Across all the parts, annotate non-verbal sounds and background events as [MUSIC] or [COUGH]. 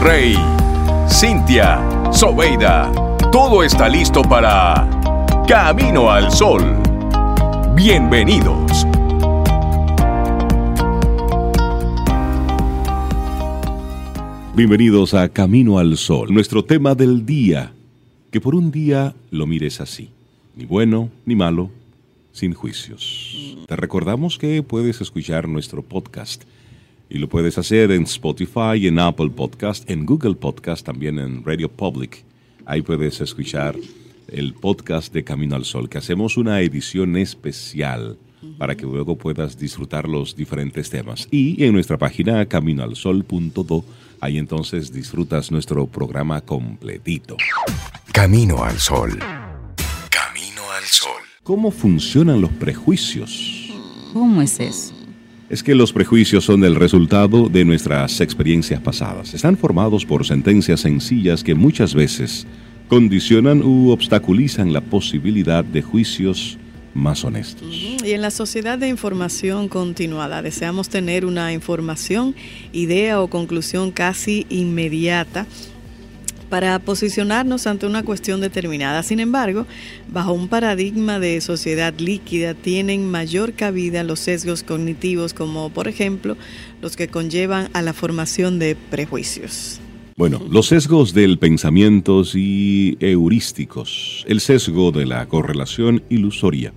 Rey, Cintia, Sobeida, todo está listo para Camino al Sol. Bienvenidos. Bienvenidos a Camino al Sol, nuestro tema del día, que por un día lo mires así, ni bueno ni malo, sin juicios. Te recordamos que puedes escuchar nuestro podcast y lo puedes hacer en Spotify, en Apple Podcast, en Google Podcast, también en Radio Public. Ahí puedes escuchar el podcast de Camino al Sol, que hacemos una edición especial para que luego puedas disfrutar los diferentes temas. Y en nuestra página caminoalsol.do, ahí entonces disfrutas nuestro programa completito. Camino al Sol. Camino al Sol. ¿Cómo funcionan los prejuicios? ¿Cómo es eso? Es que los prejuicios son el resultado de nuestras experiencias pasadas. Están formados por sentencias sencillas que muchas veces condicionan u obstaculizan la posibilidad de juicios más honestos. Y en la sociedad de información continuada deseamos tener una información, idea o conclusión casi inmediata para posicionarnos ante una cuestión determinada. Sin embargo, bajo un paradigma de sociedad líquida tienen mayor cabida los sesgos cognitivos como por ejemplo los que conllevan a la formación de prejuicios. Bueno, los sesgos del pensamiento y heurísticos, el sesgo de la correlación ilusoria.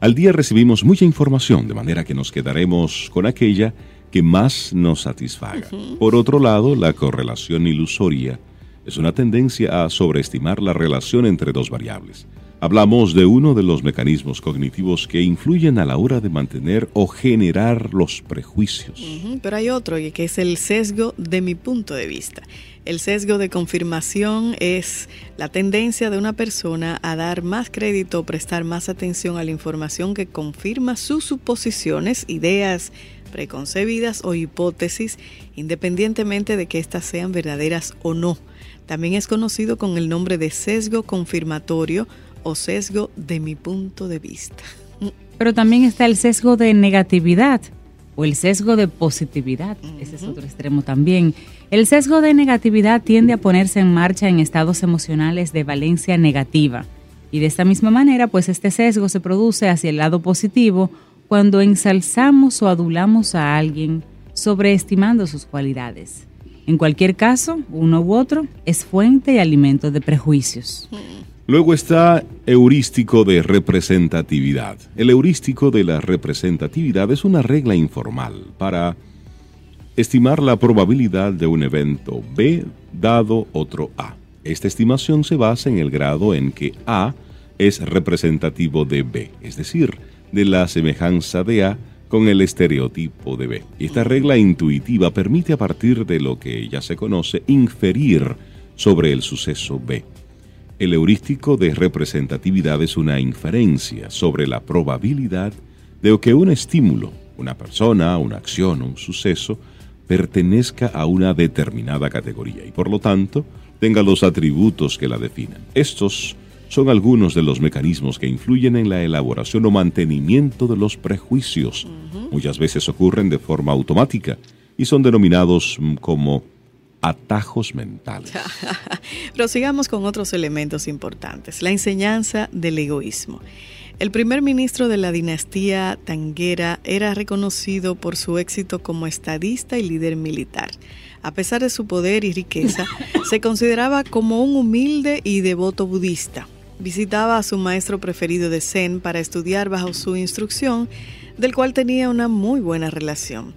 Al día recibimos mucha información, de manera que nos quedaremos con aquella que más nos satisfaga. Por otro lado, la correlación ilusoria es una tendencia a sobreestimar la relación entre dos variables. Hablamos de uno de los mecanismos cognitivos que influyen a la hora de mantener o generar los prejuicios. pero hay otro, que es el sesgo de mi punto de vista. El sesgo de confirmación es la tendencia de una persona a dar más crédito o prestar más atención a la información que confirma sus suposiciones, ideas preconcebidas o hipótesis, independientemente de que éstas sean verdaderas o no. También es conocido con el nombre de sesgo confirmatorio o sesgo de mi punto de vista. Pero también está el sesgo de negatividad o el sesgo de positividad. Ese es otro extremo también. El sesgo de negatividad tiende a ponerse en marcha en estados emocionales de valencia negativa. Y de esta misma manera, pues este sesgo se produce hacia el lado positivo cuando ensalzamos o adulamos a alguien sobreestimando sus cualidades. En cualquier caso, uno u otro es fuente y alimento de prejuicios. Luego está heurístico de representatividad. El heurístico de la representatividad es una regla informal para estimar la probabilidad de un evento B dado otro A. Esta estimación se basa en el grado en que A es representativo de B, es decir, de la semejanza de A con el estereotipo de B. Esta regla intuitiva permite a partir de lo que ya se conoce inferir sobre el suceso B. El heurístico de representatividad es una inferencia sobre la probabilidad de que un estímulo, una persona, una acción un suceso, pertenezca a una determinada categoría y por lo tanto tenga los atributos que la definan. Estos son algunos de los mecanismos que influyen en la elaboración o mantenimiento de los prejuicios. Muchas veces ocurren de forma automática y son denominados mm, como atajos mentales. [LAUGHS] Prosigamos con otros elementos importantes. La enseñanza del egoísmo. El primer ministro de la dinastía Tanguera era reconocido por su éxito como estadista y líder militar. A pesar de su poder y riqueza, [LAUGHS] se consideraba como un humilde y devoto budista visitaba a su maestro preferido de Zen para estudiar bajo su instrucción, del cual tenía una muy buena relación.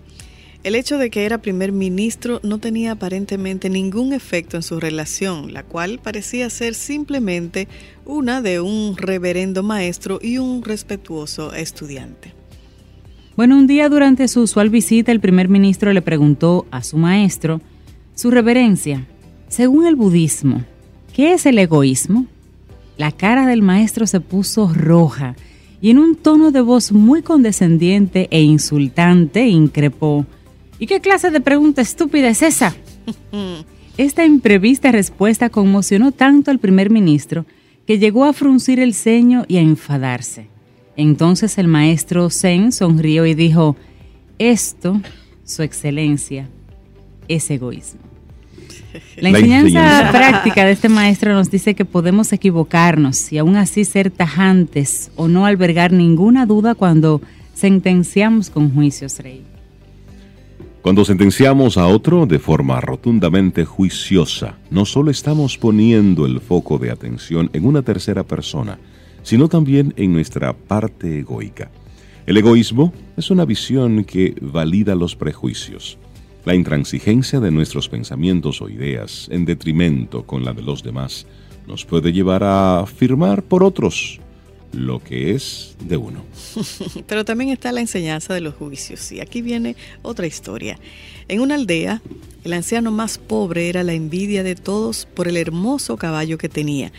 El hecho de que era primer ministro no tenía aparentemente ningún efecto en su relación, la cual parecía ser simplemente una de un reverendo maestro y un respetuoso estudiante. Bueno, un día durante su usual visita, el primer ministro le preguntó a su maestro, Su reverencia, según el budismo, ¿qué es el egoísmo? La cara del maestro se puso roja y en un tono de voz muy condescendiente e insultante increpó. ¿Y qué clase de pregunta estúpida es esa? [LAUGHS] Esta imprevista respuesta conmocionó tanto al primer ministro que llegó a fruncir el ceño y a enfadarse. Entonces el maestro Zen sonrió y dijo, esto, su excelencia, es egoísmo. La enseñanza, [LAUGHS] práctica de este maestro nos dice que podemos equivocarnos y aún así ser tajantes o no albergar ninguna duda cuando sentenciamos con juicios, Rey. Cuando sentenciamos a otro de forma rotundamente juiciosa, no solo estamos poniendo el foco de atención en una tercera persona, sino también en nuestra parte egoica. El egoísmo es una visión que valida los prejuicios, la intransigencia de nuestros pensamientos o ideas en detrimento con la de los demás nos puede llevar a firmar por otros lo que es de uno. [LAUGHS] Pero también está la enseñanza de los juicios. Y aquí viene otra historia. En una aldea, el anciano más pobre era la envidia de todos por el hermoso caballo que tenía.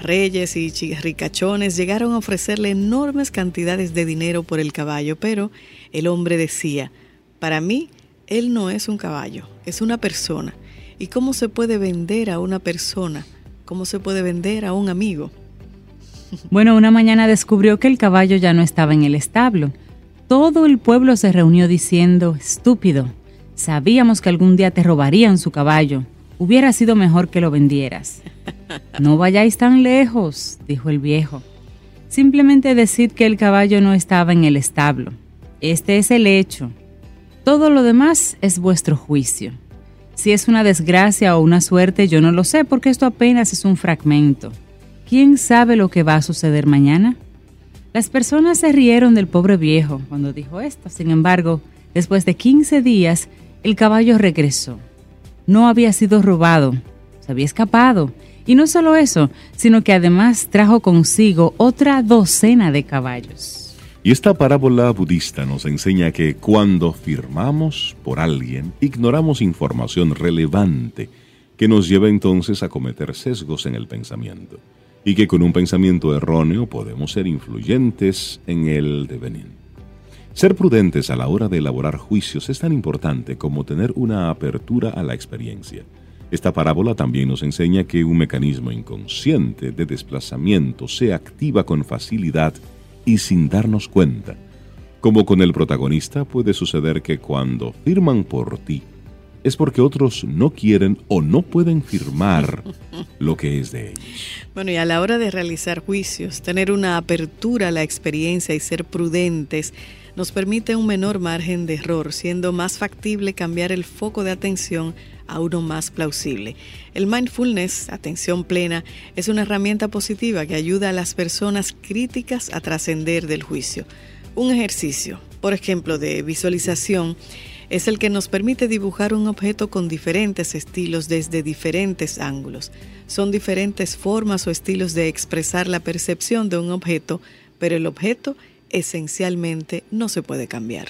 Reyes y ricachones llegaron a ofrecerle enormes cantidades de dinero por el caballo, pero el hombre decía, para mí, él no es un caballo, es una persona. ¿Y cómo se puede vender a una persona? ¿Cómo se puede vender a un amigo? [LAUGHS] Bueno, una mañana descubrió que el caballo ya no estaba en el establo. Todo el pueblo se reunió diciendo, estúpido, sabíamos que algún día te robarían su caballo. Hubiera sido mejor que lo vendieras. [LAUGHS] No vayáis tan lejos, dijo el viejo. Simplemente decid que el caballo no estaba en el establo. Este es el hecho. Todo lo demás es vuestro juicio. Si es una desgracia o una suerte, yo no lo sé porque esto apenas es un fragmento. ¿Quién sabe lo que va a suceder mañana? Las personas se rieron del pobre viejo cuando dijo esto. Sin embargo, después de 15 días, el caballo regresó. No había sido robado, se había escapado. Y no solo eso, sino que además trajo consigo otra docena de caballos. Y esta parábola budista nos enseña que cuando firmamos por alguien, ignoramos información relevante que nos lleva entonces a cometer sesgos en el pensamiento y que con un pensamiento erróneo podemos ser influyentes en el devenir. Ser prudentes a la hora de elaborar juicios es tan importante como tener una apertura a la experiencia. Esta parábola también nos enseña que un mecanismo inconsciente de desplazamiento se activa con facilidad y sin darnos cuenta. Como con el protagonista puede suceder que cuando firman por ti, es porque otros no quieren o no pueden firmar [LAUGHS] lo que es de ellos. Bueno, y a la hora de realizar juicios, tener una apertura a la experiencia y ser prudentes nos permite un menor margen de error, siendo más factible cambiar el foco de atención a uno más plausible. El mindfulness, atención plena, es una herramienta positiva que ayuda a las personas críticas a trascender del juicio. Un ejercicio, por ejemplo, de visualización, es el que nos permite dibujar un objeto con diferentes estilos desde diferentes ángulos. Son diferentes formas o estilos de expresar la percepción de un objeto, pero el objeto esencialmente no se puede cambiar.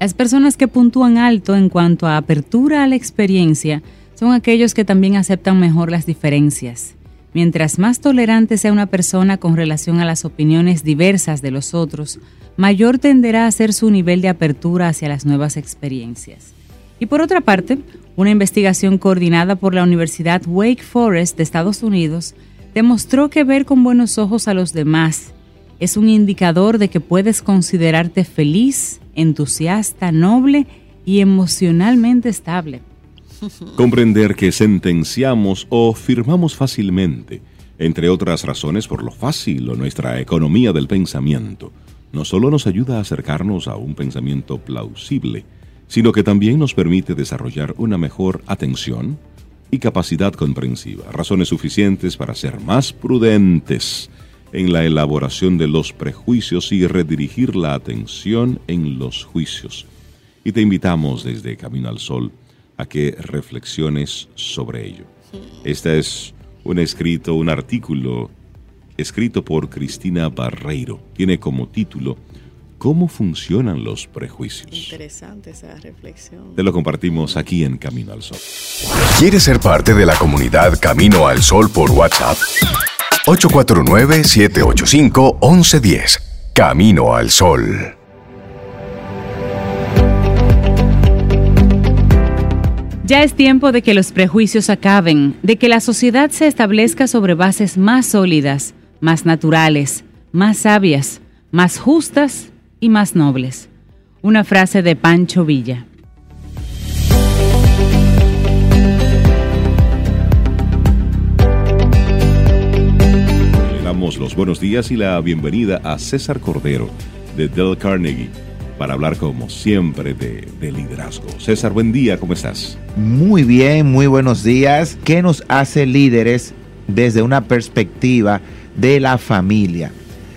Las personas que puntúan alto en cuanto a apertura a la experiencia son aquellos que también aceptan mejor las diferencias. Mientras más tolerante sea una persona con relación a las opiniones diversas de los otros, mayor tenderá a ser su nivel de apertura hacia las nuevas experiencias. Y por otra parte, una investigación coordinada por la Universidad Wake Forest de Estados Unidos demostró que ver con buenos ojos a los demás es un indicador de que puedes considerarte feliz, entusiasta, noble y emocionalmente estable. Comprender que sentenciamos o firmamos fácilmente, entre otras razones por lo fácil o nuestra economía del pensamiento, no solo nos ayuda a acercarnos a un pensamiento plausible, sino que también nos permite desarrollar una mejor atención y capacidad comprensiva, razones suficientes para ser más prudentes en la elaboración de los prejuicios y redirigir la atención en los juicios. Y te invitamos desde Camino al Sol a que reflexiones sobre ello. Este es un escrito, un artículo escrito por Cristina Barreiro. Tiene como título ¿Cómo funcionan los prejuicios? Interesante esa reflexión. Te lo compartimos aquí en Camino al Sol. ¿Quieres ser parte de la comunidad Camino al Sol por WhatsApp? 849-785-1110. Camino al Sol. Ya es tiempo de que los prejuicios acaben, de que la sociedad se establezca sobre bases más sólidas más naturales, más sabias, más justas y más nobles. Una frase de Pancho Villa. Los buenos días y la bienvenida a César Cordero de Del Carnegie para hablar como siempre de, de, liderazgo. César, buen día, ¿cómo estás? Muy bien, muy buenos días. ¿Qué nos hace líderes desde una perspectiva de la familia?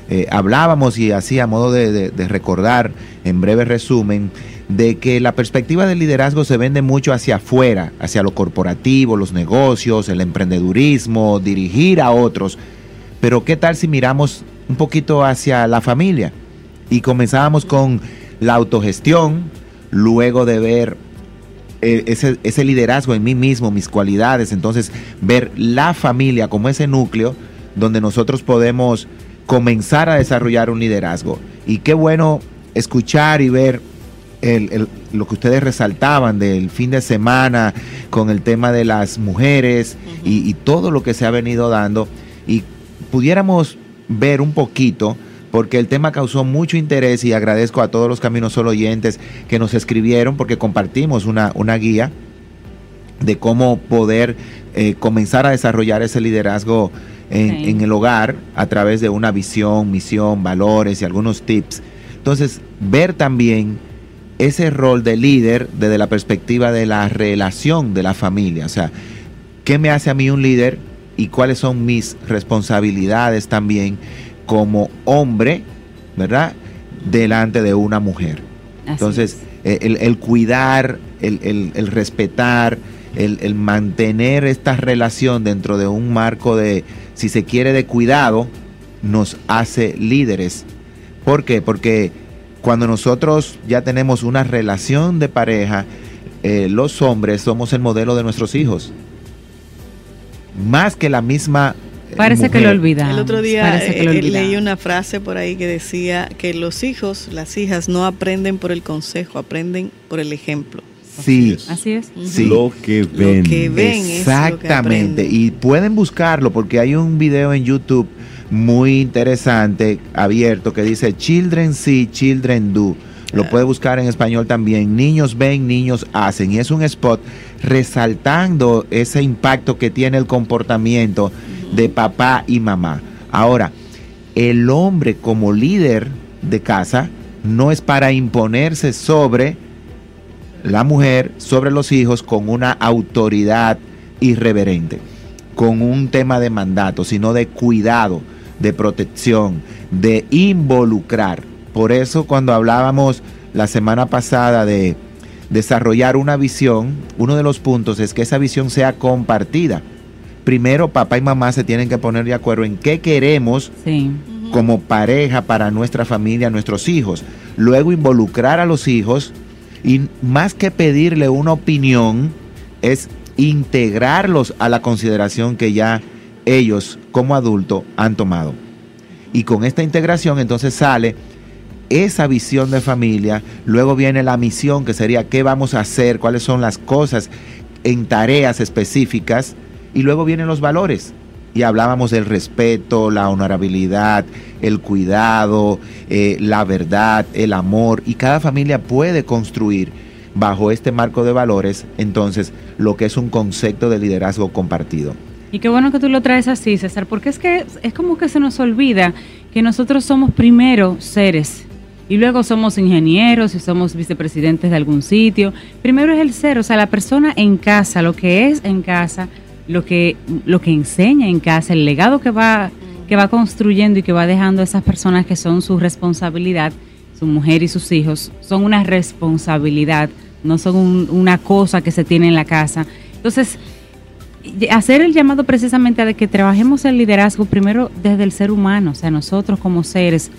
Eh, hablábamos y así a modo de, de recordar, en breve resumen, de que la perspectiva del liderazgo se vende mucho hacia afuera, hacia lo corporativo, los negocios, el emprendedurismo, dirigir a otros. Pero ¿qué tal si miramos un poquito hacia la familia? Y comenzábamos con la autogestión, luego de ver eh, ese, ese, liderazgo en mí mismo, mis cualidades, entonces ver la familia como ese núcleo donde nosotros podemos comenzar a desarrollar un liderazgo. Y qué bueno escuchar y ver el, el, lo que ustedes resaltaban del fin de semana con el tema de las mujeres uh -huh. y, y todo lo que se ha venido dando. Y pudiéramos ver un poquito porque el tema causó mucho interés y agradezco a todos los Caminos Solo oyentes que nos escribieron porque compartimos una, una guía de cómo poder eh, comenzar a desarrollar ese liderazgo en, en, el hogar a través de una visión, misión, valores y algunos tips. Entonces, ver también ese rol de líder desde la perspectiva de la relación de la familia. O sea, ¿qué me hace a mí un líder y cuáles son mis responsabilidades también? como hombre, ¿verdad? Delante de una mujer. Así Entonces, es. el, el, cuidar, el, el, el respetar, el, mantener esta relación dentro de un marco de, si se quiere, de cuidado, nos hace líderes. ¿Por qué? Porque cuando nosotros ya tenemos una relación de pareja, eh, los hombres somos el modelo de nuestros hijos. Más que la misma Parece mujer. que lo olvidamos. El otro día eh, leí una frase por ahí que decía que los hijos, las hijas, no aprenden por el consejo, aprenden por el ejemplo. Sí, así es. Sí. Lo que ven. Lo que ven Exactamente. Es lo que y pueden buscarlo porque hay un video en YouTube muy interesante, abierto, que dice Children see, children do. Lo puede buscar en español también. Niños ven, niños hacen. Y es un spot resaltando ese impacto que tiene el comportamiento de papá y mamá. Ahora, el hombre como líder de casa no es para imponerse sobre la mujer, sobre los hijos, con una autoridad irreverente, con un tema de mandato, sino de cuidado, de protección, de involucrar. Por eso cuando hablábamos la semana pasada de desarrollar una visión, uno de los puntos es que esa visión sea compartida primero papá y mamá se tienen que poner de acuerdo en qué queremos sí. como pareja para nuestra familia, nuestros hijos. Luego involucrar a los hijos y más que pedirle una opinión, es integrarlos a la consideración que ya ellos como adultos han tomado. Y con esta integración entonces sale esa visión de familia, luego viene la misión que sería qué vamos a hacer, cuáles son las cosas en tareas específicas y luego vienen los valores. Y hablábamos del respeto, la honorabilidad, el cuidado, eh, la verdad, el amor. Y cada familia puede construir bajo este marco de valores, entonces, lo que es un concepto de liderazgo compartido. Y qué bueno que tú lo traes así, César, porque es que es como que se nos olvida que nosotros somos primero seres y luego somos ingenieros y somos vicepresidentes de algún sitio. Primero es el ser, o sea, la persona en casa, lo que es en casa, lo que, lo que enseña en casa, el legado que va, que va construyendo y que va dejando a esas personas que son su responsabilidad, su mujer y sus hijos, son una responsabilidad, no son un, una cosa que se tiene en la casa. Entonces, hacer el llamado precisamente a que trabajemos el liderazgo primero desde el ser humano, o sea, nosotros como seres,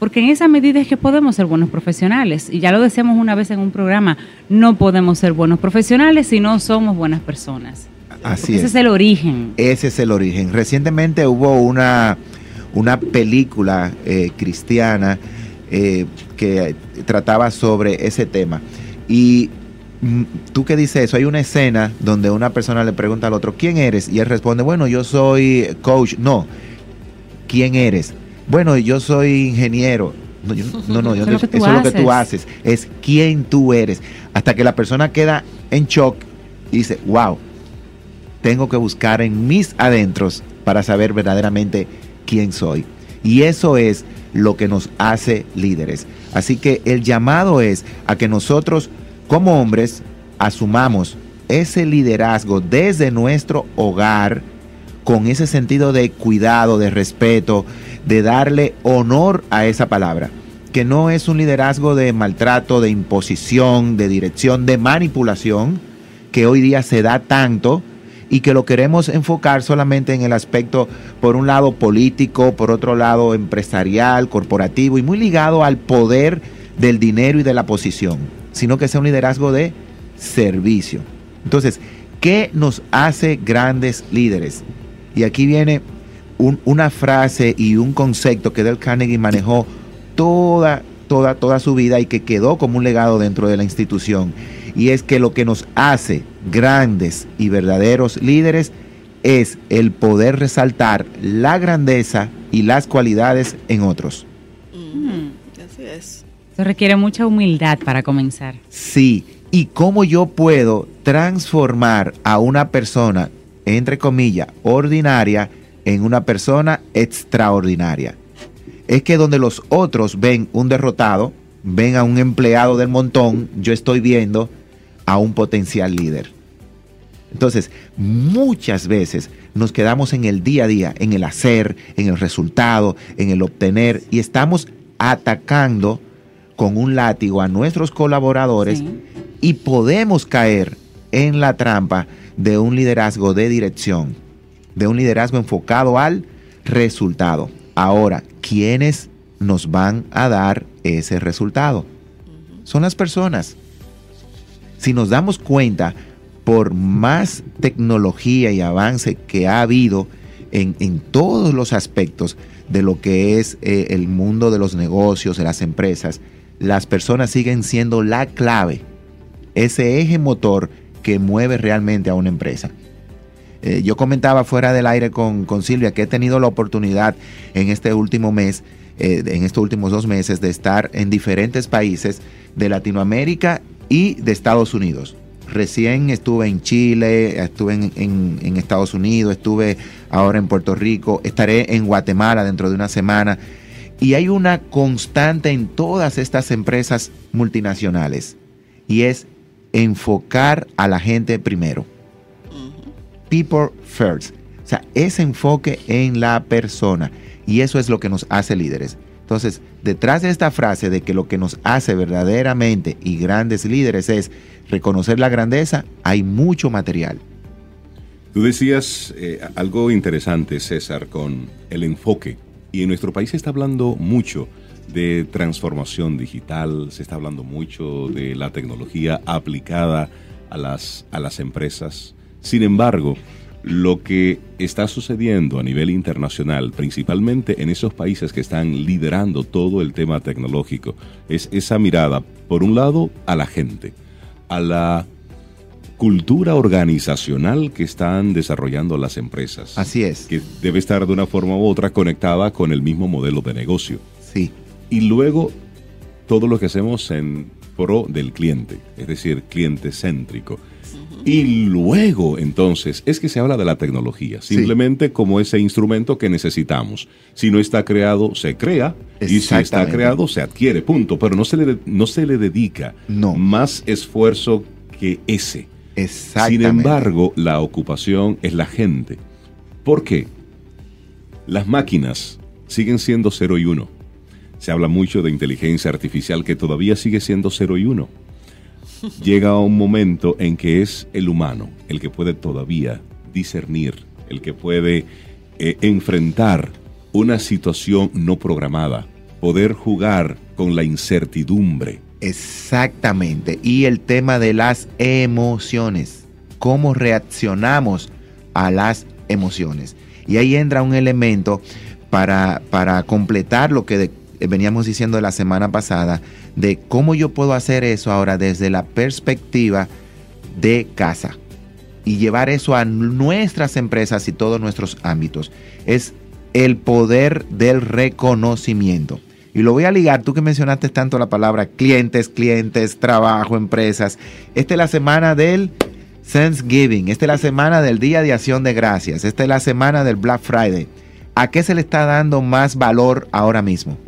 porque en esa medida es que podemos ser buenos profesionales. Y ya lo decíamos una vez en un programa, no podemos ser buenos profesionales si no somos buenas personas. Así ese es. es el origen. Ese es el origen. Recientemente hubo una, una película eh, cristiana eh, que trataba sobre ese tema. Y mm, tú que dices eso, hay una escena donde una persona le pregunta al otro, ¿quién eres? Y él responde, bueno, yo soy coach. No, ¿quién eres? Bueno, yo soy ingeniero. No, yo, no, no, yo, eso, es eso es lo que tú haces. Es quién tú eres. Hasta que la persona queda en shock y dice, wow, tengo que buscar en mis adentros para saber verdaderamente quién soy. Y eso es lo que nos hace líderes. Así que el llamado es a que nosotros como hombres asumamos ese liderazgo desde nuestro hogar con ese sentido de cuidado, de respeto, de darle honor a esa palabra, que no es un liderazgo de maltrato, de imposición, de dirección, de manipulación, que hoy día se da tanto y que lo queremos enfocar solamente en el aspecto, por un lado político, por otro lado empresarial, corporativo y muy ligado al poder del dinero y de la posición, sino que sea un liderazgo de servicio. Entonces, ¿qué nos hace grandes líderes? Y aquí viene una frase y un concepto que Del Carnegie manejó toda, toda, toda su vida y que quedó como un legado dentro de la institución. Y es que lo que nos hace grandes y verdaderos líderes es el poder resaltar la grandeza y las cualidades en otros. Mm, así es. Eso requiere mucha humildad para comenzar. Sí, y cómo yo puedo transformar a una persona, entre comillas, ordinaria, en una persona extraordinaria. Es que donde los otros ven un derrotado, ven a un empleado del montón, yo estoy viendo a un potencial líder. Entonces, muchas veces nos quedamos en el día a día, en el hacer, en el resultado, en el obtener, y estamos atacando con un látigo a nuestros colaboradores y podemos caer en la trampa de un liderazgo de dirección, de un liderazgo enfocado al resultado. Ahora, ¿quiénes nos van a dar ese resultado? Son las personas. Si nos damos cuenta, por más tecnología y avance que ha habido en, todos los aspectos de lo que es eh, el mundo de los negocios, de las empresas, las personas siguen siendo la clave ese eje motor que mueve realmente a una empresa. Eh, yo comentaba fuera del aire con, Silvia que he tenido la oportunidad en este último mes, eh, en estos últimos dos meses, de estar en diferentes países de Latinoamérica y de Estados Unidos. Recién estuve en Chile, estuve en Estados Unidos, estuve ahora en Puerto Rico, estaré en Guatemala dentro de una semana. Y hay una constante en todas estas empresas multinacionales y es enfocar a la gente primero. People first. O sea, ese enfoque en la persona. Y eso es lo que nos hace líderes. Entonces, detrás de esta frase de que lo que nos hace verdaderamente y grandes líderes es reconocer la grandeza, hay mucho material. Tú decías eh, algo interesante, César, con el enfoque. Y en nuestro país se está hablando mucho de transformación digital, se está hablando mucho de la tecnología aplicada a las, a las empresas. Sin embargo, lo que está sucediendo a nivel internacional, principalmente en esos países que están liderando todo el tema tecnológico, es esa mirada, por un lado, a la gente, a la cultura organizacional que están desarrollando las empresas. Así es. Que debe estar de una forma u otra conectada con el mismo modelo de negocio. Sí y luego todo lo que hacemos en pro del cliente, es decir, cliente céntrico. Y luego, entonces, es que se habla de la tecnología, simplemente como ese instrumento que necesitamos. Si no está creado, se crea, y si está creado, se adquiere, punto. Pero no se le, no se le dedica más esfuerzo que ese. Sin embargo, la ocupación es la gente. ¿Por qué? Las máquinas siguen siendo 0 y 1 se habla mucho de inteligencia artificial que todavía sigue siendo 0 y 1. Llega un momento en que es el humano el que puede todavía discernir, el que puede eh, enfrentar una situación no programada, poder jugar con la incertidumbre. Exactamente. Y el tema de las emociones. Cómo reaccionamos a las emociones. Y ahí entra un elemento para, para completar lo que veníamos diciendo la semana pasada, de cómo yo puedo hacer eso ahora desde la perspectiva de casa y llevar eso a nuestras empresas y todos nuestros ámbitos. Es el poder del reconocimiento. Y lo voy a ligar, tú que mencionaste tanto la palabra clientes, clientes, trabajo, empresas. Esta es la semana del Thanksgiving, esta es la semana del Día de Acción de Gracias, esta es la semana del Black Friday. ¿A qué se le está dando más valor ahora mismo?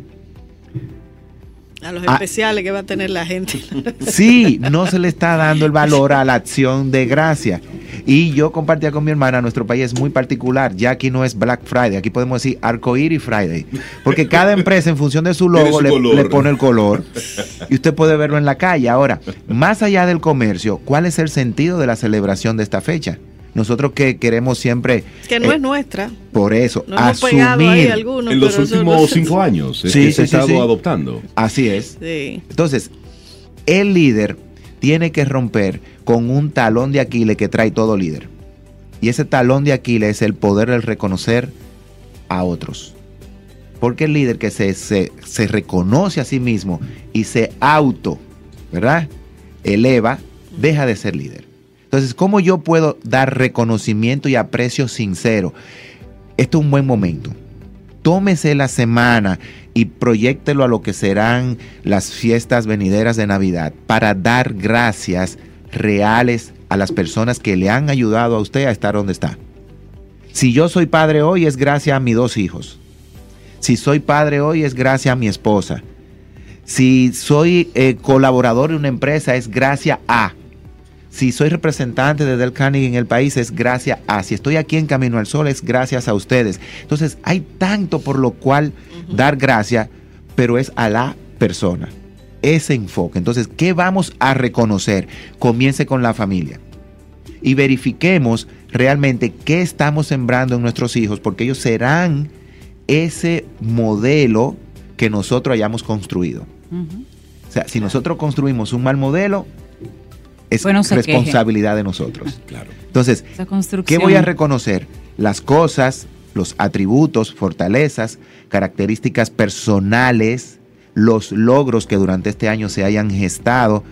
A los Ah. especiales que va a tener la gente. [LAUGHS] Sí, no se le está dando el valor a la acción de gracia. Y yo compartía con mi hermana, nuestro país es muy particular. Ya aquí no es Black Friday, aquí podemos decir Arcoíris Friday. Porque cada empresa, en función de su logo, su le, color. le pone el color. Y usted puede verlo en la calle. Ahora, más allá del comercio, ¿cuál es el sentido de la celebración de esta fecha? Nosotros que queremos siempre, que no eh, es nuestra. por eso, No hemos pegado ahí asumir. algunos. en los últimos no- cinco años es Sí, que sí, se ha estado sí. adoptando. Así es. Sí. Entonces, el líder tiene que romper con un talón de Aquiles que trae todo líder. Y ese talón de Aquiles es el poder del reconocer a otros. Porque el líder que se, se, se reconoce a sí mismo y se auto, ¿verdad? Eleva, deja de ser líder. Entonces, ¿cómo yo puedo dar reconocimiento y aprecio sincero? Esto es un buen momento. Tómese la semana y proyectelo a lo que serán las fiestas venideras de Navidad para dar gracias reales a las personas que le han ayudado a usted a estar donde está. Si yo soy padre hoy es gracias a mis dos hijos. Si soy padre hoy es gracias a mi esposa. Si soy eh, colaborador de una empresa es gracias a. Si soy representante de Del Carnegie en el país es gracias a. Si estoy aquí en Camino al Sol es gracias a ustedes. Entonces hay tanto por lo cual dar gracias, pero es a la persona. Ese enfoque. Entonces, ¿qué vamos a reconocer? Comience con la familia. Y verifiquemos realmente qué estamos sembrando en nuestros hijos, porque ellos serán ese modelo que nosotros hayamos construido. O sea, si nosotros construimos un mal modelo, es Bueno, responsabilidad de nosotros. [LAUGHS] Claro. Entonces. ¿qué voy a reconocer? Las cosas, los atributos, fortalezas, características personales, los logros que durante este año se hayan gestado.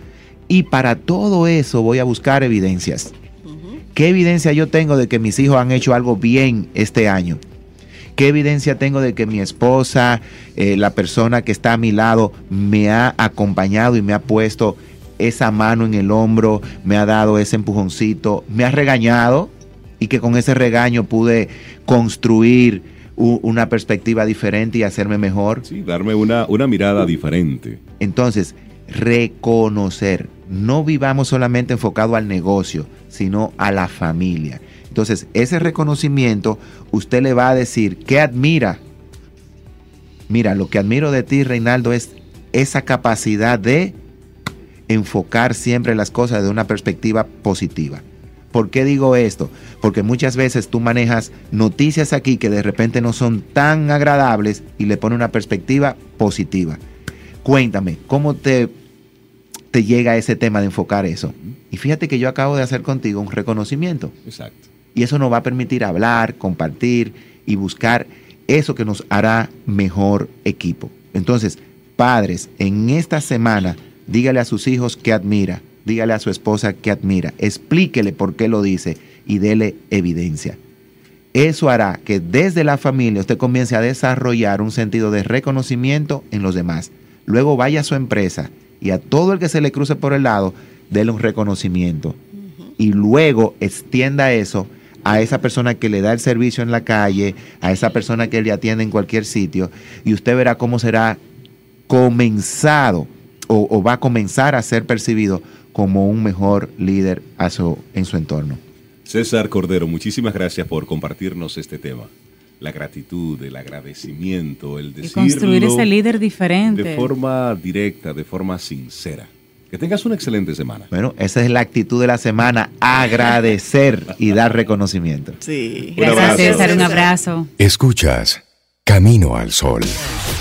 Y para todo eso voy a buscar evidencias. ¿Qué evidencia yo tengo de que mis hijos han hecho algo bien este año? ¿Qué evidencia tengo de que mi esposa, eh, la persona que está a mi lado, me ha acompañado y me ha puesto esa mano en el hombro, me ha dado ese empujoncito, me ha regañado y que con ese regaño pude construir una perspectiva diferente y hacerme mejor? Sí, darme una, una mirada diferente. Entonces, reconocer. No vivamos solamente enfocado al negocio, sino a la familia. Entonces, ese reconocimiento, usted le va a decir, ¿qué admira? Mira, lo que admiro de ti, Reinaldo, es esa capacidad de enfocar siempre las cosas de una perspectiva positiva. ¿Por qué digo esto? Porque muchas veces tú manejas noticias aquí que de repente no son tan agradables y le pone una perspectiva positiva. Cuéntame, ¿cómo te, te llega ese tema de enfocar eso? Y fíjate que yo acabo de hacer contigo un reconocimiento. Exacto. Y eso nos va a permitir hablar, compartir y buscar eso que nos hará mejor equipo. Entonces, padres, en esta semana, dígale a sus hijos que admira, dígale a su esposa que admira, explíquele por qué lo dice y dele evidencia. Eso hará que desde la familia usted comience a desarrollar un sentido de reconocimiento en los demás. Luego vaya a su empresa y a todo el que se le cruce por el lado, dele un reconocimiento. Y luego extienda eso a esa persona que le da el servicio en la calle, a esa persona que le atiende en cualquier sitio, y usted verá cómo será comenzado o, o va a comenzar a ser percibido como un mejor líder a su- en su entorno. César Cordero, muchísimas gracias por compartirnos este tema. La gratitud, el agradecimiento, el Y decirlo construir ese líder diferente. de forma directa, de forma sincera. Que tengas una excelente semana. Bueno, esa es la actitud de la semana, agradecer y dar reconocimiento. Sí. Un Gracias, abrazo. César. Un abrazo. Escuchas Camino al Sol.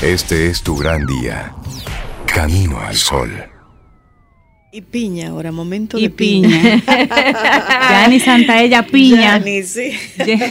Este es tu gran día. Camino al Sol. Y piña ahora, momento Y de piña. piña. [LAUGHS] Yani Santaella Piña. Yani, sí.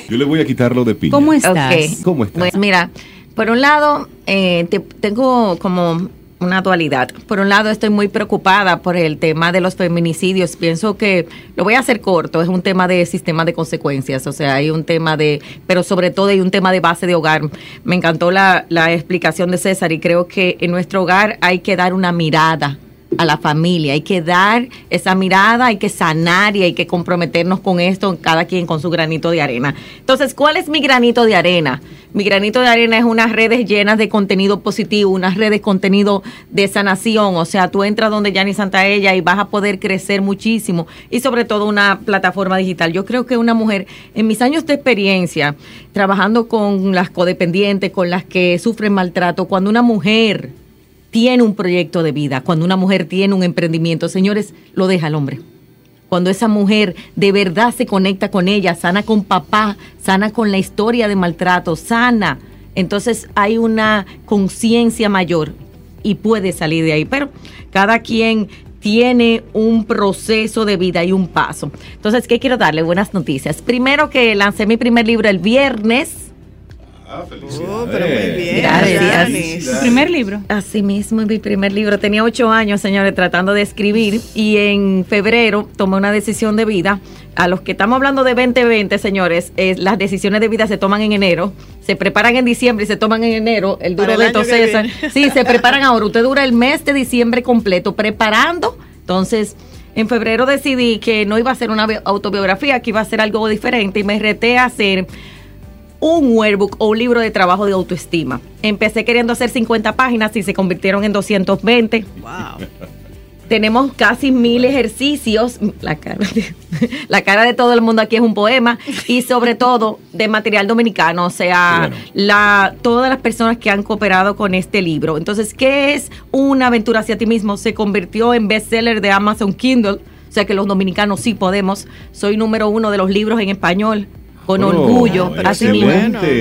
Yo le voy a quitarlo de piña. ¿Cómo estás? ¿Cómo estás? Pues mira, por un lado, eh, te- tengo como una dualidad. Por un lado, estoy muy preocupada por el tema de los feminicidios. Pienso que, lo voy a hacer corto, es un tema de sistema de consecuencias. O sea, hay un tema de, pero sobre todo hay un tema de base de hogar. Me encantó la, la explicación de César y creo que en nuestro hogar hay que dar una mirada a la familia. Hay que dar esa mirada, hay que sanar y hay que comprometernos con esto, cada quien con su granito de arena. Entonces, ¿cuál es mi granito de arena? Mi granito de arena es unas redes llenas de contenido positivo, unas redes de contenido de sanación. O sea, tú entras donde Yani Santaella y vas a poder crecer muchísimo. Y sobre todo una plataforma digital. Yo creo que una mujer, en mis años de experiencia, trabajando con las codependientes, con las que sufren maltrato, cuando una mujer tiene un proyecto de vida, cuando una mujer tiene un emprendimiento, señores, lo deja el hombre. Cuando esa mujer de verdad se conecta con ella, sana con papá, sana con la historia de maltrato, sana, entonces hay una conciencia mayor y puede salir de ahí. Pero cada quien tiene un proceso de vida y un paso. Entonces, ¿qué quiero darle? Buenas noticias. Primero que lancé mi primer libro el viernes Ah, felicidades. Oh, pero muy bien. Gracias. ¿Tu primer libro? Así mismo, mi primer libro. Tenía ocho años, señores, tratando de escribir y en febrero tomé una decisión de vida. A los que estamos hablando de 2020, señores, las decisiones de vida se toman en enero, se preparan en diciembre y se toman en enero. El duro de César. Sí, se [LAUGHS] preparan ahora. Usted dura el mes de diciembre completo preparando. Entonces, en febrero decidí que no iba a ser una autobiografía, que iba a ser algo diferente y me reté a hacer un workbook o un libro de trabajo de autoestima. Empecé queriendo hacer 50 páginas y se convirtieron en 220. Wow. Tenemos casi mil ejercicios. La cara, de, [LAUGHS] la cara de todo el mundo aquí es un poema. Y sobre todo de material dominicano. O sea, la, todas las personas que han cooperado con este libro. Entonces, ¿qué es una aventura hacia ti mismo? Se convirtió en bestseller de Amazon Kindle. O sea que los dominicanos sí podemos. Soy número uno de los libros en español con orgullo, así mismo,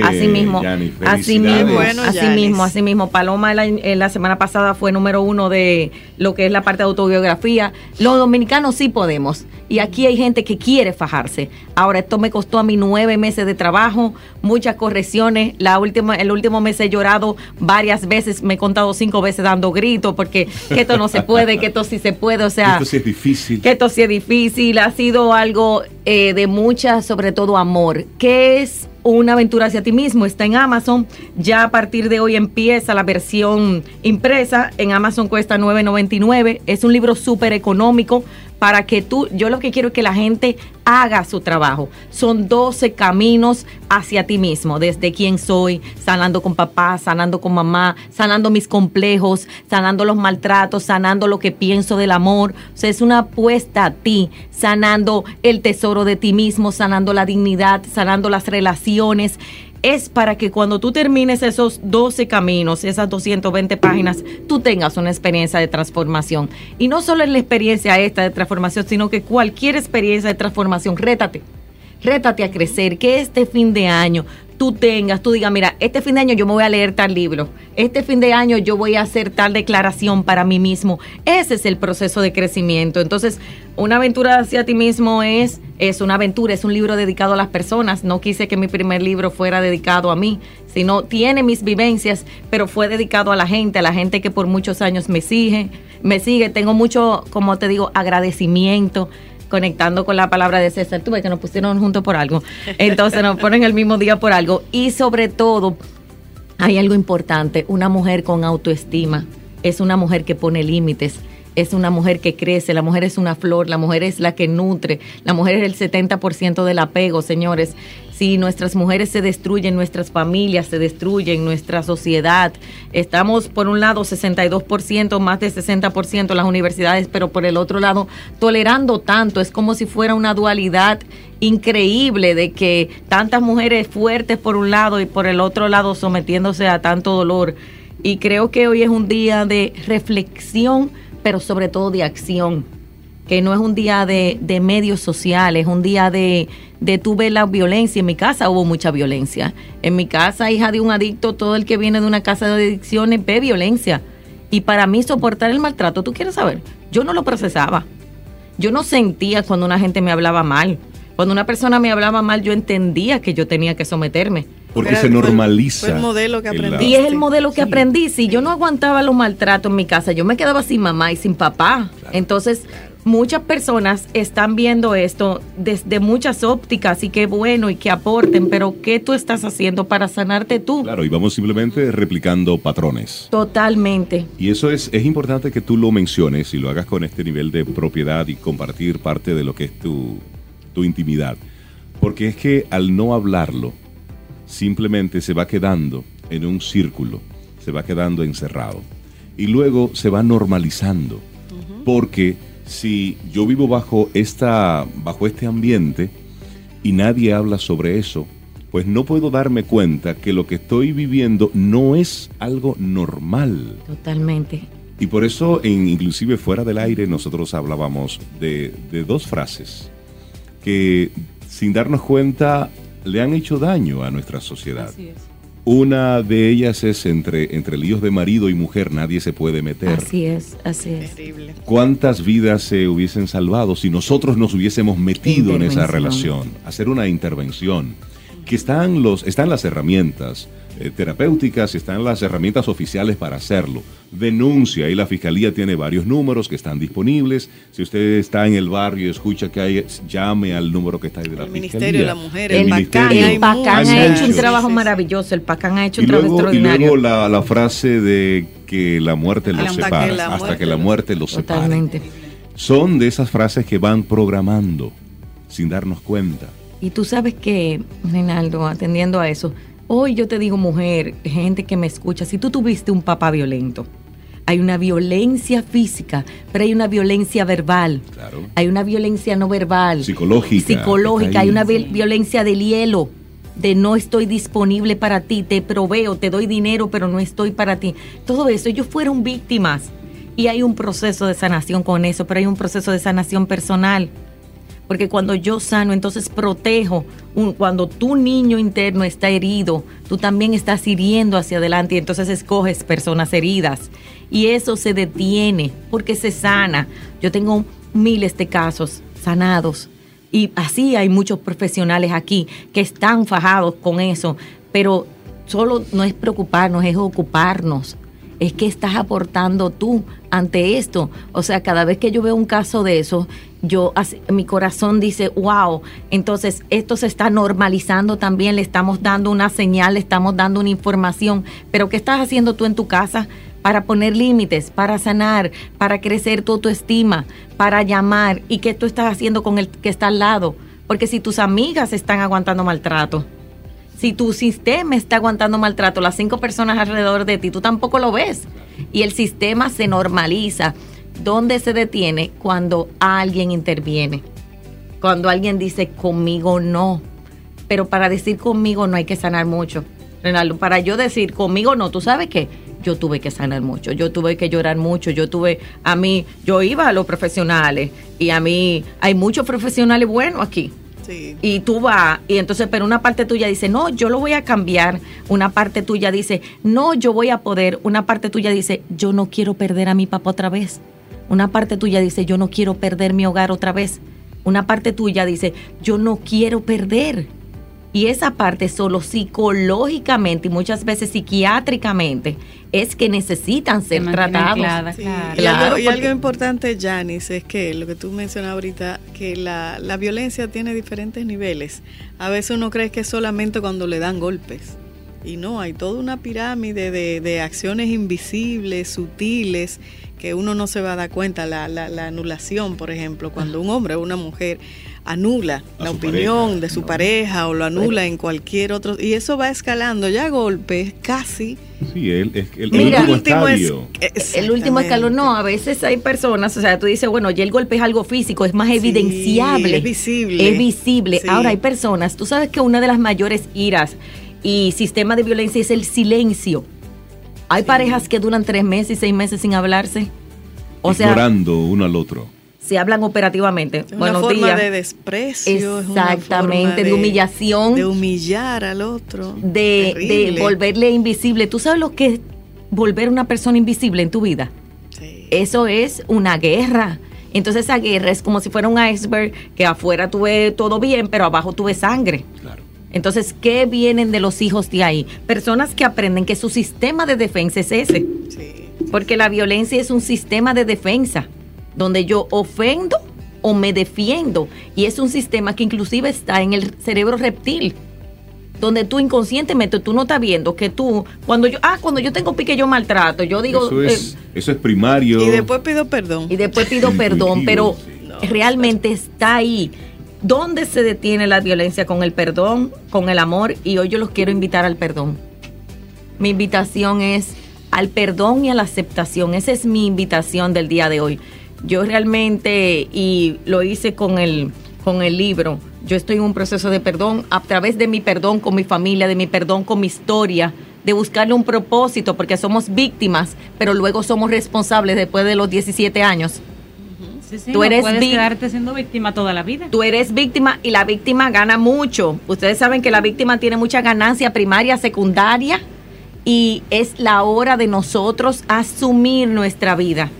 así mismo, así mismo, así mismo, así mismo. Paloma la, la, semana pasada fue número uno de lo que es la parte de autobiografía. Los dominicanos sí podemos. Y aquí hay gente que quiere fajarse. Ahora, esto me costó a mí nueve meses de trabajo, muchas correcciones. La última, el último mes he llorado varias veces, me he contado cinco veces dando gritos porque que esto no se puede, que esto sí se puede. O sea, esto sí es difícil. Que esto sí es difícil. Ha sido algo eh, de mucha, sobre todo amor. ¿Qué es una aventura hacia ti mismo. Está en Amazon. Ya a partir de hoy empieza la versión impresa. En Amazon cuesta 9.99. Es un libro súper económico para que tú, yo lo que quiero es que la gente haga su trabajo. Son 12 caminos hacia ti mismo, desde quién soy, sanando con papá, sanando con mamá, sanando mis complejos, sanando los maltratos, sanando lo que pienso del amor. O sea, es una apuesta a ti, sanando el tesoro de ti mismo, sanando la dignidad, sanando las relaciones es para que cuando tú termines esos 12 caminos, esas 220 páginas, tú tengas una experiencia de transformación. Y no solo es la experiencia esta de transformación, sino que cualquier experiencia de transformación, rétate. Rétate a crecer, que este fin de año tú tengas, tú digas, mira, este fin de año yo me voy a leer tal libro, este fin de año yo voy a hacer tal declaración para mí mismo. Ese es el proceso de crecimiento. Entonces, una aventura hacia ti mismo es, es una aventura, es un libro dedicado a las personas. No quise que mi primer libro fuera dedicado a mí, sino tiene mis vivencias, pero fue dedicado a la gente, a la gente que por muchos años me sigue, me sigue. Tengo mucho, como te digo, agradecimiento conectando con la palabra de César, tuve que nos pusieron juntos por algo, entonces nos ponen el mismo día por algo. Y sobre todo hay algo importante, una mujer con autoestima es una mujer que pone límites, es una mujer que crece, la mujer es una flor, la mujer es la que nutre, la mujer es el 70% del apego, señores. Si nuestras mujeres se destruyen, nuestras familias se destruyen, nuestra sociedad. Estamos por un lado 62%, más de 60% en las universidades, pero por el otro lado tolerando tanto. Es como si fuera una dualidad increíble de que tantas mujeres fuertes por un lado y por el otro lado sometiéndose a tanto dolor. Y creo que hoy es un día de reflexión pero sobre todo de acción, que no es un día de, medios sociales, es un día de, de tú ver la violencia. En mi casa hubo mucha violencia. En mi casa, hija de un adicto, todo el que viene de una casa de adicciones ve violencia. Y para mí soportar el maltrato, ¿tú quieres saber? Yo no lo procesaba. Yo no sentía cuando una gente me hablaba mal. Cuando una persona me hablaba mal, yo entendía que yo tenía que someterme porque se normaliza. el modelo que aprendí. Y es el modelo que aprendí. Si yo no aguantaba los maltratos en mi casa, yo me quedaba sin mamá y sin papá. Entonces, muchas personas están viendo esto desde muchas ópticas y qué bueno y que aporten, pero ¿qué tú estás haciendo para sanarte tú? Claro, y vamos simplemente replicando patrones. Totalmente. Y eso es, es importante que tú lo menciones y lo hagas con este nivel de propiedad y compartir parte de lo que es tu, tu intimidad. Porque es que al no hablarlo, simplemente se va quedando en un círculo, se va quedando encerrado. Y luego se va normalizando. Porque si yo vivo bajo, esta, bajo este ambiente y nadie habla sobre eso, pues no puedo darme cuenta que lo que estoy viviendo no es algo normal. Totalmente. Y por eso, en, inclusive fuera del aire, nosotros hablábamos de, de dos frases que sin darnos cuenta le han hecho daño a nuestra sociedad. Así es. Una de ellas es entre, entre líos de marido y mujer nadie se puede meter. Así es, así es. Terrible. ¿Cuántas vidas se hubiesen salvado si nosotros nos hubiésemos metido en esa relación? Hacer una intervención. Que están, los, están las herramientas eh, terapéuticas, están las herramientas oficiales para hacerlo. Denuncia y la fiscalía tiene varios números que están disponibles. Si usted está en el barrio y escucha que hay, llame al número que está ahí de la El fiscalía. Ministerio de la Mujer, el El, ministerio. hay el PACAN Hay ha hecho un trabajo Sí, sí, sí. maravilloso, el PACAN ha hecho Y un trabajo luego, y extraordinario. luego la, la frase de que la muerte los Hasta que separa, la hasta muerte que la muerte los separe. Totalmente. Son de esas frases que van programando sin darnos cuenta. Y tú sabes que, Reinaldo, atendiendo a eso, hoy yo te digo, mujer, gente que me escucha, si tú tuviste un papá violento, hay una violencia física, pero hay una violencia verbal. Claro. Hay una violencia no verbal. Psicológica, Psicológica. Hay una vi- violencia del hielo. De no estoy disponible para ti, te proveo, te doy dinero, pero no estoy para ti. Todo eso, ellos fueron víctimas. Y hay un proceso de sanación con eso, pero hay un proceso de sanación personal. Porque cuando yo sano, entonces protejo. Cuando tu niño interno está herido, tú también estás hiriendo hacia adelante y entonces escoges personas heridas. Y eso se detiene porque se sana. Yo tengo miles de casos sanados. Y así hay muchos profesionales aquí que están fajados con eso. Pero solo no es preocuparnos, es ocuparnos es que estás aportando tú ante esto. O sea, cada vez que yo veo un caso de eso, yo mi corazón dice, wow, entonces esto se está normalizando también, le estamos dando una señal, le estamos dando una información, pero ¿qué estás haciendo tú en tu casa? Para poner límites, para sanar, para crecer tu autoestima, para llamar. ¿Y qué tú estás haciendo con el que está al lado? Porque si tus amigas están aguantando maltrato, si tu sistema está aguantando maltrato, las cinco personas alrededor de ti, tú tampoco lo ves. Y el sistema se normaliza. ¿Dónde se detiene? Cuando alguien interviene. Cuando alguien dice conmigo no. Pero para decir conmigo no hay que sanar mucho. Renaldo, para yo decir conmigo no, ¿tú sabes qué? Yo tuve que sanar mucho, yo tuve que llorar mucho, yo tuve, a mí, yo iba a los profesionales y a mí hay muchos profesionales buenos aquí Y tú vas, y entonces, pero una parte tuya dice, no, yo lo voy a cambiar, una parte tuya dice, no, yo voy a poder, una parte tuya dice, yo no quiero perder a mi papá otra vez, una parte tuya dice, yo no quiero perder mi hogar otra vez, una parte tuya dice, yo no quiero perder. Y esa parte solo psicológicamente y muchas veces psiquiátricamente es que necesitan ser Se tratados. anclada, Sí, claro. Y, Claro, algo, y porque- algo importante, Janice, es que lo que tú mencionas ahorita, que la, la violencia tiene diferentes niveles. A veces uno cree que es solamente cuando le dan golpes. Y no, hay toda una pirámide de, de acciones invisibles, sutiles, que uno no se va a dar cuenta. La, la, la anulación, por ejemplo, cuando un hombre o una mujer anula A la opinión pareja, de su ¿no? pareja o lo anula en cualquier otro. Y eso va escalando ya a golpes casi. Sí, el, es el, el Mira, último es-. El último escalón, no, a veces hay personas, o sea, tú dices, bueno, ya el golpe es algo físico, es más Sí, evidenciable. es visible. Es visible. Sí. Ahora hay personas, tú sabes que una de las mayores iras y sistema de violencia es el silencio. Hay Sí. parejas que duran tres meses y seis meses sin hablarse. O sea, ignorando uno al otro. Se hablan operativamente. Es una Buenos forma días. de desprecio. es una Exactamente, forma de humillación. De humillar al otro. de, volverle invisible. ¿Tú sabes lo que es volver una persona invisible en tu vida? Sí. Eso es una guerra. Entonces esa guerra es como si fuera un iceberg que afuera tuve todo bien, pero abajo tuve sangre. Claro. Entonces, ¿qué vienen de los hijos de ahí? Personas que aprenden que su sistema de defensa es ese. Sí. Porque la violencia es un sistema de defensa. Donde yo ofendo o me defiendo. Y es un sistema que inclusive está en el cerebro reptil donde tú inconscientemente tú no estás viendo que tú cuando yo ah cuando yo tengo pique yo maltrato yo digo eso es, eh, eso es primario y después pido perdón y después pido perdón pero realmente está ahí ¿Dónde se detiene la violencia con el perdón, con el amor? Y hoy yo los quiero invitar al perdón. Mi invitación es al perdón y a la aceptación. Esa es mi invitación del día de hoy. Yo realmente, y lo hice con el, con el libro, yo estoy en un proceso de perdón a través de mi perdón con mi familia, de mi perdón con mi historia, de buscarle un propósito, porque somos víctimas, pero luego somos responsables después de los 17 años tú eres puedes quedarte siendo víctima toda la vida. Tú eres víctima y la víctima gana mucho. Ustedes saben que la víctima tiene mucha ganancia primaria, secundaria y es la hora de nosotros asumir nuestra vida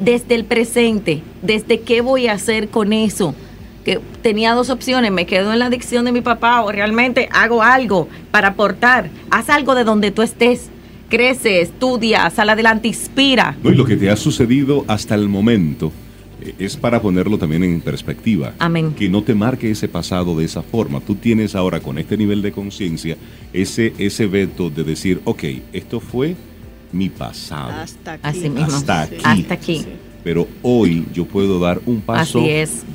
desde el presente, desde qué voy a hacer con eso. Que tenía dos opciones, me quedo en la adicción de mi papá o realmente hago algo para aportar. Haz algo de donde tú estés. Crece, estudia, sal adelante, inspira. No, y lo que te ha sucedido hasta el momento es para ponerlo también en perspectiva. Amén. Que no te marque ese pasado de esa forma. Tú tienes ahora con este nivel de conciencia ese, ese veto de decir, ok, esto fue mi pasado. Hasta aquí. Así mismo. Hasta aquí. Hasta aquí pero hoy yo puedo dar un paso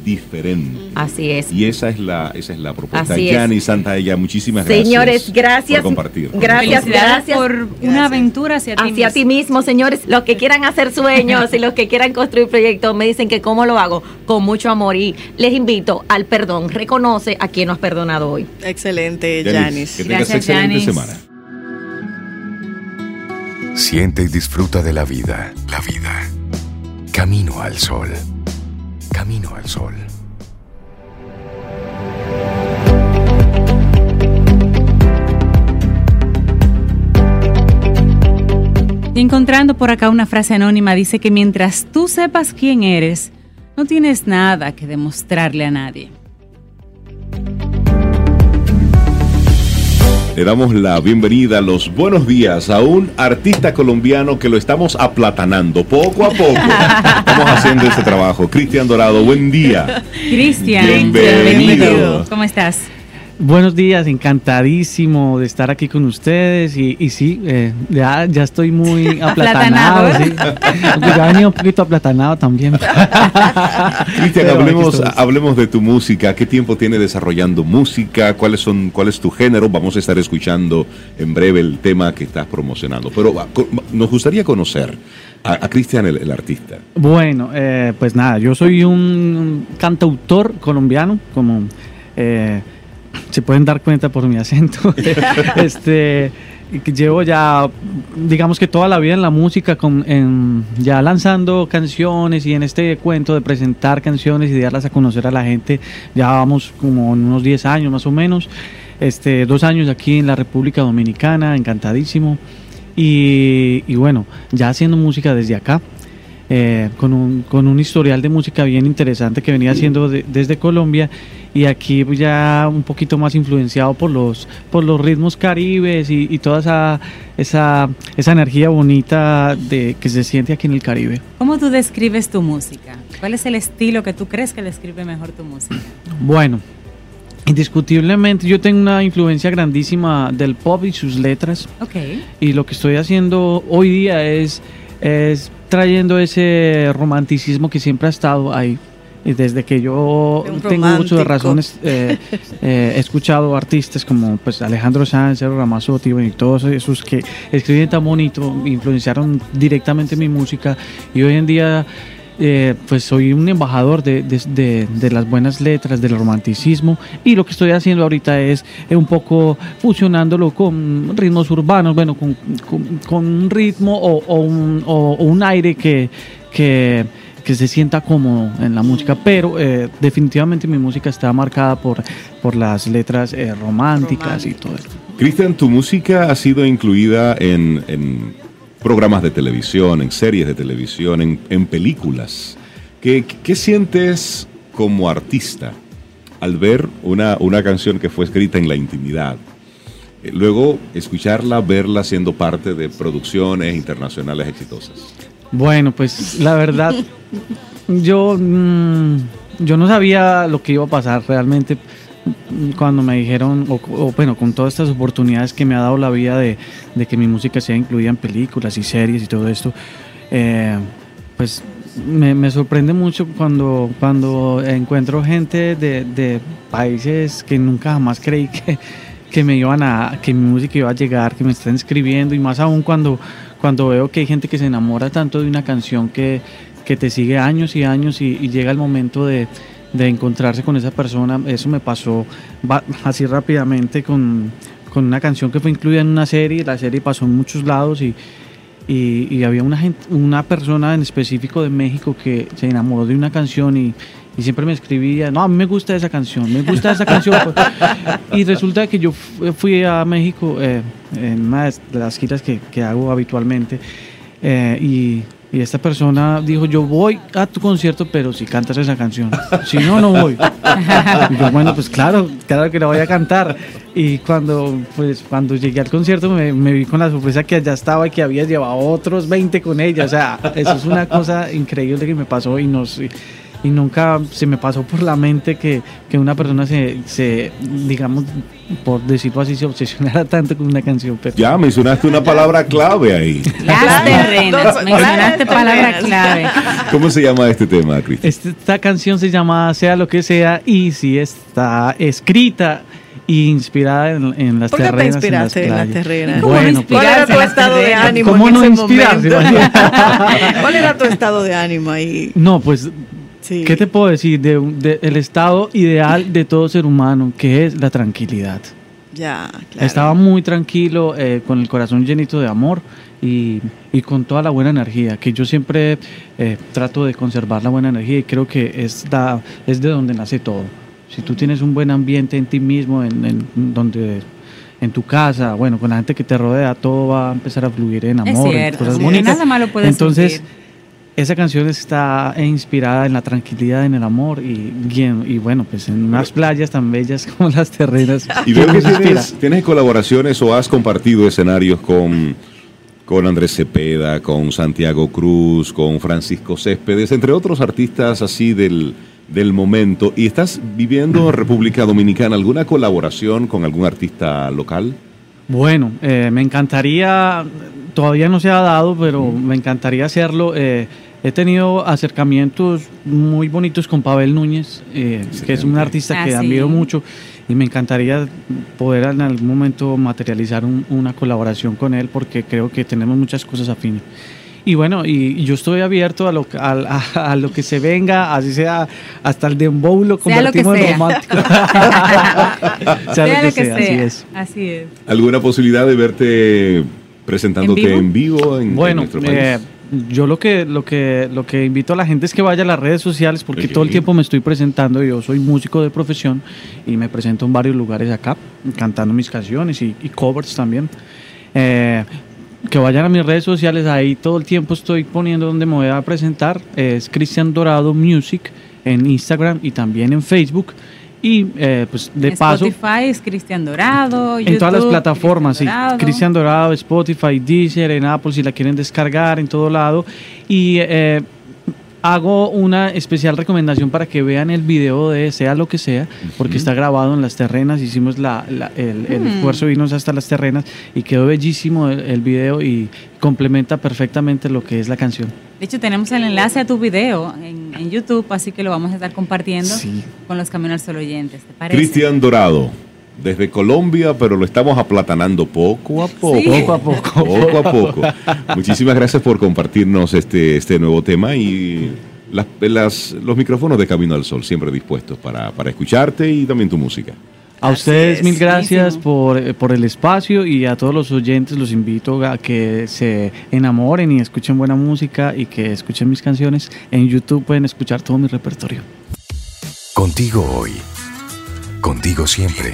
diferente. Así es. Y esa es la, esa es la propuesta. Yani Santa ella, muchísimas gracias. Señores, gracias. Por compartir. Gracias, gracias por una aventura hacia ti hacia ti mismo, señores. Los que quieran hacer sueños y los que quieran construir proyectos, me dicen que cómo lo hago, con mucho amor. Y les invito al perdón. Reconoce a quien nos has perdonado hoy. Excelente, Yanis. Que tengas excelente semana. Siente y disfruta de la vida. La vida Camino al sol. Camino al sol. Encontrando por acá una frase anónima, dice que mientras tú sepas quién eres, no tienes nada que demostrarle a nadie. Le damos la bienvenida, los buenos días a un artista colombiano que lo estamos aplatanando poco a poco. estamos haciendo este trabajo. Cristian Dorado, buen día. Cristian, bienvenido. ¿Cómo estás? Buenos días, encantadísimo de estar aquí con ustedes y, y sí, eh, ya, ya estoy muy [LAUGHS] aplatanado. ya venía un poquito aplatanado también. [LAUGHS] Cristian, hablemos, hablemos de tu música. ¿Qué tiempo tiene desarrollando música? ¿Cuáles son, ¿Cuál es tu género? Vamos a estar escuchando en breve el tema que estás promocionando. Pero nos gustaría conocer a, Cristian, el, artista. Bueno, eh, pues nada, yo soy un cantautor colombiano, como... Eh, se pueden dar cuenta por mi acento. [LAUGHS] este, llevo ya, digamos que toda la vida en la música, con, ya lanzando canciones y en este cuento de presentar canciones y de darlas a conocer a la gente, ya vamos como unos 10 años más o menos. Este, dos años aquí en la República Dominicana, encantadísimo. Y, y bueno, ya haciendo música desde acá. Eh, con, un, con un historial de música bien interesante que venía haciendo desde Colombia y aquí ya un poquito más influenciado por los, por los ritmos caribes y, toda esa, esa, esa, energía bonita de, que se siente aquí en el Caribe. ¿Cómo tú describes tu música? ¿Cuál es el estilo que tú crees que describe mejor tu música? Bueno, Indiscutiblemente, yo tengo una influencia grandísima del pop y sus letras. Okay. Y lo que estoy haciendo hoy día es, es trayendo ese romanticismo que siempre ha estado ahí. Y desde que yo tengo mucho de razones, eh, eh, he escuchado artistas como pues Alejandro Sanz, Ramazotti y todos esos que escriben tan bonito, influenciaron directamente mi música y hoy en día eh, pues soy un embajador de, de, las buenas letras, del romanticismo y lo que estoy haciendo ahorita es un poco fusionándolo con ritmos urbanos, bueno, con, con, un ritmo o, un, o un aire que, que que se sienta cómodo en la música, pero eh, definitivamente mi música está marcada por, por las letras eh, románticas y todo esto. Cristian, tu música ha sido incluida en, programas de televisión, en series de televisión, en, películas. ¿Qué, ¿Qué, sientes como artista al ver una, una canción que fue escrita en la intimidad? Eh, luego escucharla, verla siendo parte de producciones internacionales exitosas. Bueno, pues la verdad, [LAUGHS] yo, mm, yo no sabía lo que iba a pasar realmente cuando me dijeron, o, bueno, con todas estas oportunidades que me ha dado la vida de, que mi música sea incluida en películas y series y todo esto, eh, pues me, sorprende mucho cuando, cuando encuentro gente de, países que nunca jamás creí que, que, me iban a, que mi música iba a llegar, que me están escribiendo y más aún cuando, cuando veo que hay gente que se enamora tanto de una canción que, que te sigue años y años y, llega el momento de, de, encontrarse con esa persona. Eso me pasó así rápidamente con, con una canción que fue incluida en una serie, la serie pasó en muchos lados y y, había una, gente, una persona en específico de México que se enamoró de una canción y, siempre me escribía, no, a mí me gusta esa canción, me gusta esa canción. [LAUGHS] y resulta que yo fui a México eh, en una de las giras que, que hago habitualmente eh, y y esta persona dijo, yo voy a tu concierto, pero si cantas esa canción. Si no, no voy. Y yo, bueno, pues claro, claro que la voy a cantar. Y cuando, pues, cuando llegué al concierto me, vi con la sorpresa que allá estaba y que había llevado otros 20 con ella. O sea, eso es una cosa increíble que me pasó y nos y nunca se me pasó por la mente que, que una persona se, se, digamos, por decirlo así, se obsesionara [LAUGHS] tanto con una canción. Ya, mencionaste una palabra clave ahí. Las terrenas, mencionaste palabra clave. ¿Cómo se llama este tema, Cristian? Esta canción se llama Sea lo que sea y si está escrita y inspirada en, en las ¿Por qué te inspiraste en, las terrenas? Bueno, ¿Cuál era tu estado de ánimo ¿Cómo en no ese inspirarse? [LAUGHS] ¿Cuál era tu estado de ánimo ahí? No, pues ¿Qué te puedo decir? De, el estado ideal de todo ser humano, que es la tranquilidad. Ya, claro. Estaba muy tranquilo, eh, con el corazón llenito de amor y, y, con toda la buena energía, que yo siempre eh, trato de conservar la buena energía y creo que es, es de donde nace todo. Si tú tienes un buen ambiente en ti mismo, en, en donde en tu casa, bueno, con la gente que te rodea, todo va a empezar a fluir en amor, en cosas bonitas. Nada malo puede Entonces, esa canción está inspirada en la tranquilidad, en el amor y, y bueno, pues en unas playas tan bellas como las terrenas. [LAUGHS] Y veo que tienes, colaboraciones o has compartido escenarios con, con Andrés Cepeda, con Santiago Cruz, con Francisco Céspedes, entre otros artistas así del, del momento. ¿Y estás viviendo en República Dominicana alguna colaboración con algún artista local? Bueno, eh, me encantaría, todavía no se ha dado, pero me encantaría hacerlo. Eh, he tenido acercamientos muy bonitos con Pavel Núñez, eh, que es un artista que ah, admiro mucho y me encantaría poder en algún momento materializar una colaboración con él porque creo que tenemos muchas cosas afines. Y bueno, y, yo estoy abierto a lo, a, lo que se venga, así sea hasta el dembow lo convertimos en romántico. sea, lo que, [LAUGHS] sea, así es. Así es. ¿Alguna posibilidad de verte presentándote en vivo, en, bueno, nuestro país? Eh, yo lo que, lo que, lo que invito a la gente es que vaya a las redes sociales porque todo el tiempo me estoy presentando. Yo soy músico de profesión y me presento en varios lugares acá, cantando mis canciones y, covers también. Eh, que vayan a mis redes sociales, ahí todo el tiempo estoy poniendo donde me voy a presentar. Es Cristian Dorado Music en Instagram y también en Facebook. Y eh, pues de paso. Spotify es Cristian Dorado. En todas las plataformas, sí. Cristian Dorado, Spotify, Deezer, en Apple, si la quieren descargar, en todo lado. Y eh, hago una especial recomendación para que vean el video de Sea lo que sea, porque está grabado en las terrenas, hicimos la, el, mm. esfuerzo de irnos hasta las terrenas y quedó bellísimo el, video y complementa perfectamente lo que es la canción. De hecho, tenemos el enlace a tu video en, YouTube, así que lo vamos a estar compartiendo con los Caminos Solo oyentes. Cristian Dorado desde Colombia, pero lo estamos aplatanando poco a poco. Poco a poco. Poco a poco. Muchísimas gracias por compartirnos este, este nuevo tema y las, los micrófonos de Camino al Sol, siempre dispuestos para, escucharte y también tu música. A ustedes mil gracias por, por, el espacio y a todos los oyentes los invito a que se enamoren y escuchen buena música y que escuchen mis canciones. En YouTube pueden escuchar todo mi repertorio. Contigo hoy, contigo siempre.